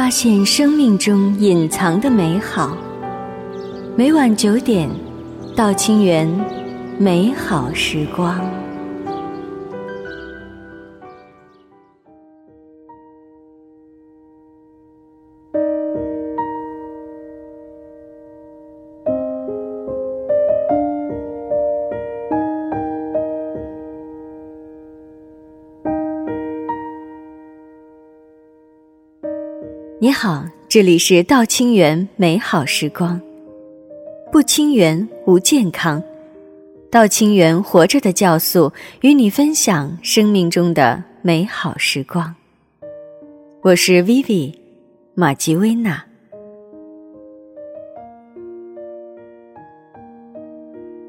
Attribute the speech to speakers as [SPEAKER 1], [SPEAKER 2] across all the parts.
[SPEAKER 1] 发现生命中隐藏的美好。每晚九点，到清源，美好时光。你好，这里是道清源美好时光。不清源无健康，道清源活着的酵素与你分享生命中的美好时光。我是 Vivi 马吉薇娜。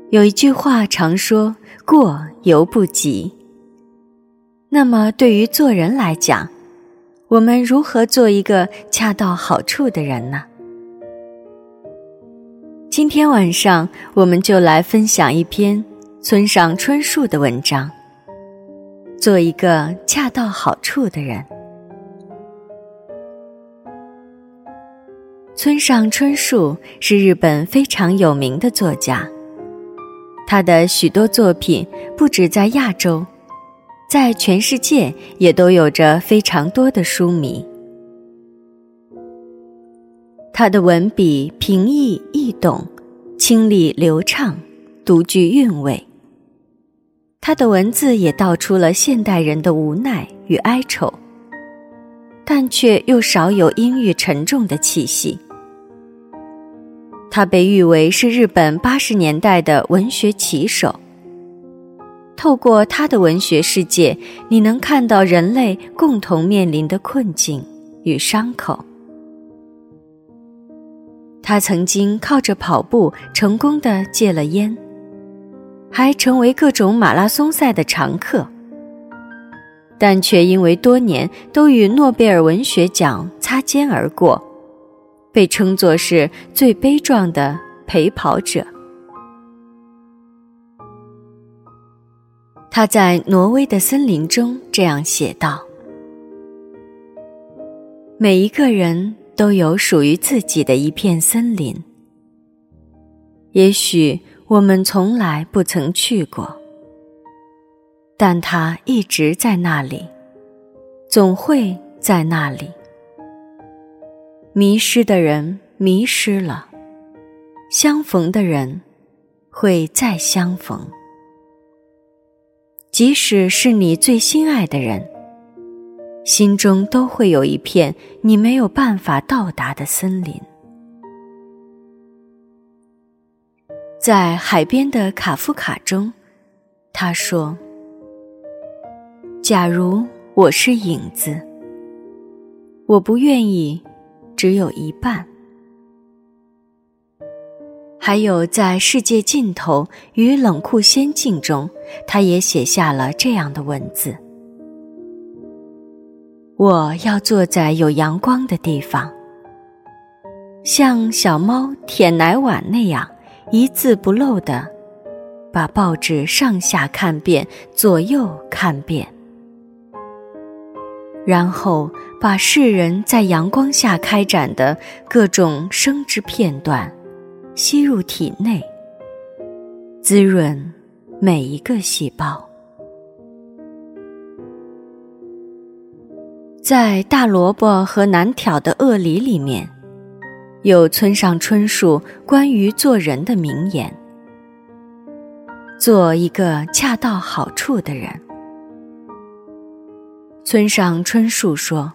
[SPEAKER 1] 有一句话常说“过犹不及”，那么对于做人来讲，我们如何做一个恰到好处的人呢？今天晚上，我们就来分享一篇村上春树的文章。做一个恰到好处的人。村上春树是日本非常有名的作家，他的许多作品不止在亚洲。在全世界也都有着非常多的书迷。他的文笔平易易懂，清丽流畅，独具韵味。他的文字也道出了现代人的无奈与哀愁，但却又少有阴郁沉重的气息。他被誉为是日本八十年代的文学旗手。透过他的文学世界，你能看到人类共同面临的困境与伤口。他曾经靠着跑步成功的戒了烟，还成为各种马拉松赛的常客，但却因为多年都与诺贝尔文学奖擦肩而过，被称作是最悲壮的陪跑者。他在挪威的森林中这样写道：“每一个人都有属于自己的一片森林。也许我们从来不曾去过，但它一直在那里，总会在那里。迷失的人迷失了，相逢的人会再相逢。”即使是你最心爱的人，心中都会有一片你没有办法到达的森林。在海边的卡夫卡中，他说：“假如我是影子，我不愿意只有一半。”还有，在世界尽头与冷酷仙境中，他也写下了这样的文字：“我要坐在有阳光的地方，像小猫舔奶碗那样，一字不漏的把报纸上下看遍，左右看遍，然后把世人在阳光下开展的各种生之片段。”吸入体内，滋润每一个细胞。在大萝卜和难挑的鳄梨里面，有村上春树关于做人的名言：做一个恰到好处的人。村上春树说：“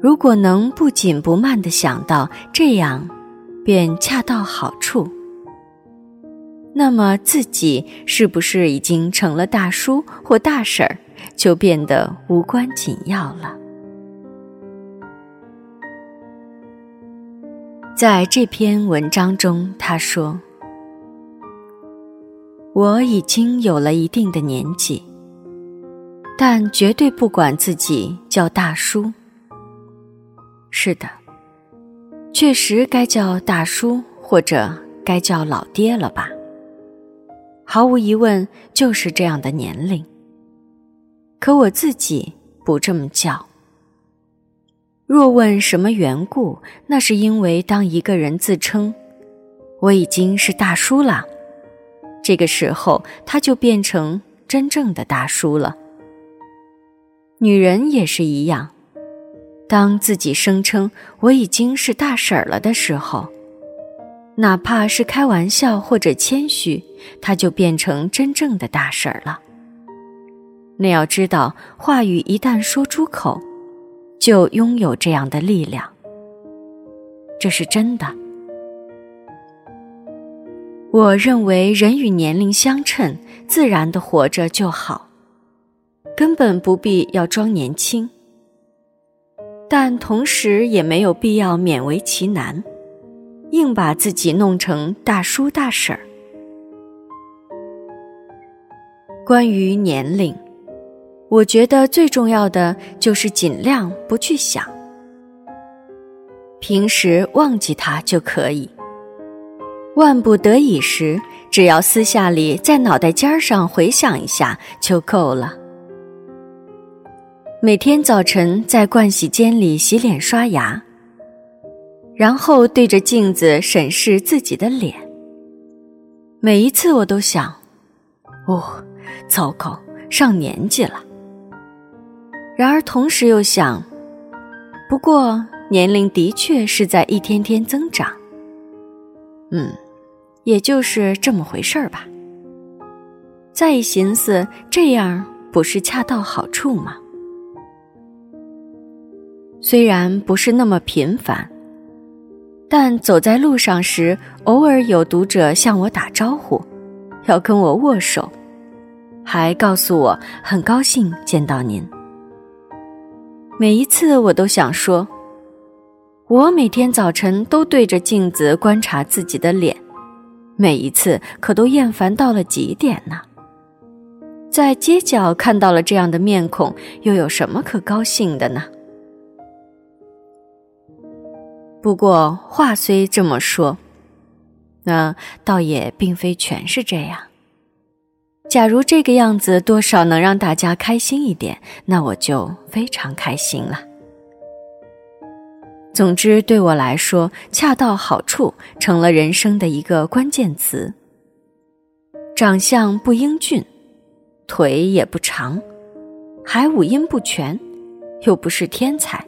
[SPEAKER 1] 如果能不紧不慢的想到这样。”便恰到好处。那么自己是不是已经成了大叔或大婶儿，就变得无关紧要了？在这篇文章中，他说：“我已经有了一定的年纪，但绝对不管自己叫大叔。”是的。确实该叫大叔或者该叫老爹了吧？毫无疑问就是这样的年龄。可我自己不这么叫。若问什么缘故，那是因为当一个人自称“我已经是大叔了”，这个时候他就变成真正的大叔了。女人也是一样，当自己声称“我已经是大婶儿了”的时候，哪怕是开玩笑或者谦虚，她就变成真正的大婶儿了。那要知道，话语一旦说出口。就拥有这样的力量，这是真的。我认为人与年龄相称，自然的活着就好，根本不必要装年轻。但同时也没有必要勉为其难，硬把自己弄成大叔大婶儿。关于年龄。我觉得最重要的就是尽量不去想，平时忘记它就可以。万不得已时，只要私下里在脑袋尖上回想一下就够了。每天早晨在盥洗间里洗脸刷牙，然后对着镜子审视自己的脸。每一次我都想：哦，糟糕，上年纪了。然而，同时又想，不过年龄的确是在一天天增长。嗯，也就是这么回事儿吧。再一寻思，这样不是恰到好处吗？虽然不是那么频繁，但走在路上时，偶尔有读者向我打招呼，要跟我握手，还告诉我很高兴见到您。每一次我都想说，我每天早晨都对着镜子观察自己的脸，每一次可都厌烦到了极点呢。在街角看到了这样的面孔，又有什么可高兴的呢？不过话虽这么说，那倒也并非全是这样。假如这个样子多少能让大家开心一点，那我就非常开心了。总之，对我来说，恰到好处成了人生的一个关键词。长相不英俊，腿也不长，还五音不全，又不是天才，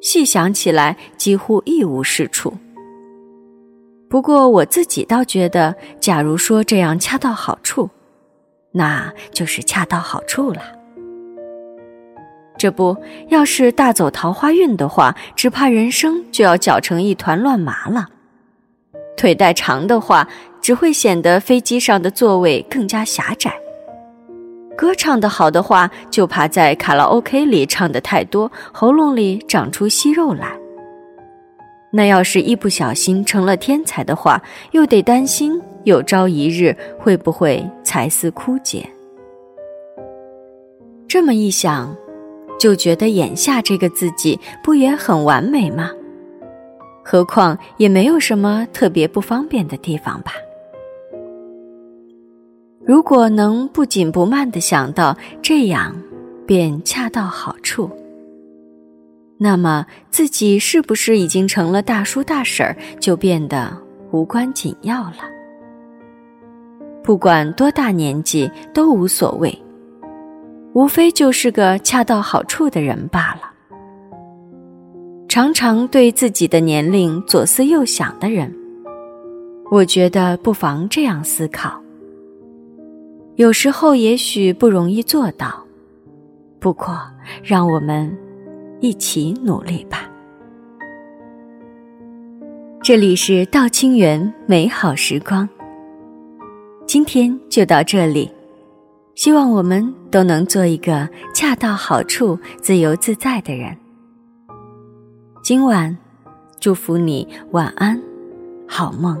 [SPEAKER 1] 细想起来几乎一无是处。不过我自己倒觉得，假如说这样恰到好处。那就是恰到好处了。这不要是大走桃花运的话，只怕人生就要搅成一团乱麻了。腿带长的话，只会显得飞机上的座位更加狭窄。歌唱的好的话，就怕在卡拉 OK 里唱的太多，喉咙里长出息肉来。那要是一不小心成了天才的话，又得担心。有朝一日会不会才思枯竭？这么一想，就觉得眼下这个自己不也很完美吗？何况也没有什么特别不方便的地方吧。如果能不紧不慢的想到这样，便恰到好处，那么自己是不是已经成了大叔大婶儿，就变得无关紧要了？不管多大年纪都无所谓，无非就是个恰到好处的人罢了。常常对自己的年龄左思右想的人，我觉得不妨这样思考。有时候也许不容易做到，不过让我们一起努力吧。这里是道清源美好时光。今天就到这里，希望我们都能做一个恰到好处、自由自在的人。今晚，祝福你晚安，好梦。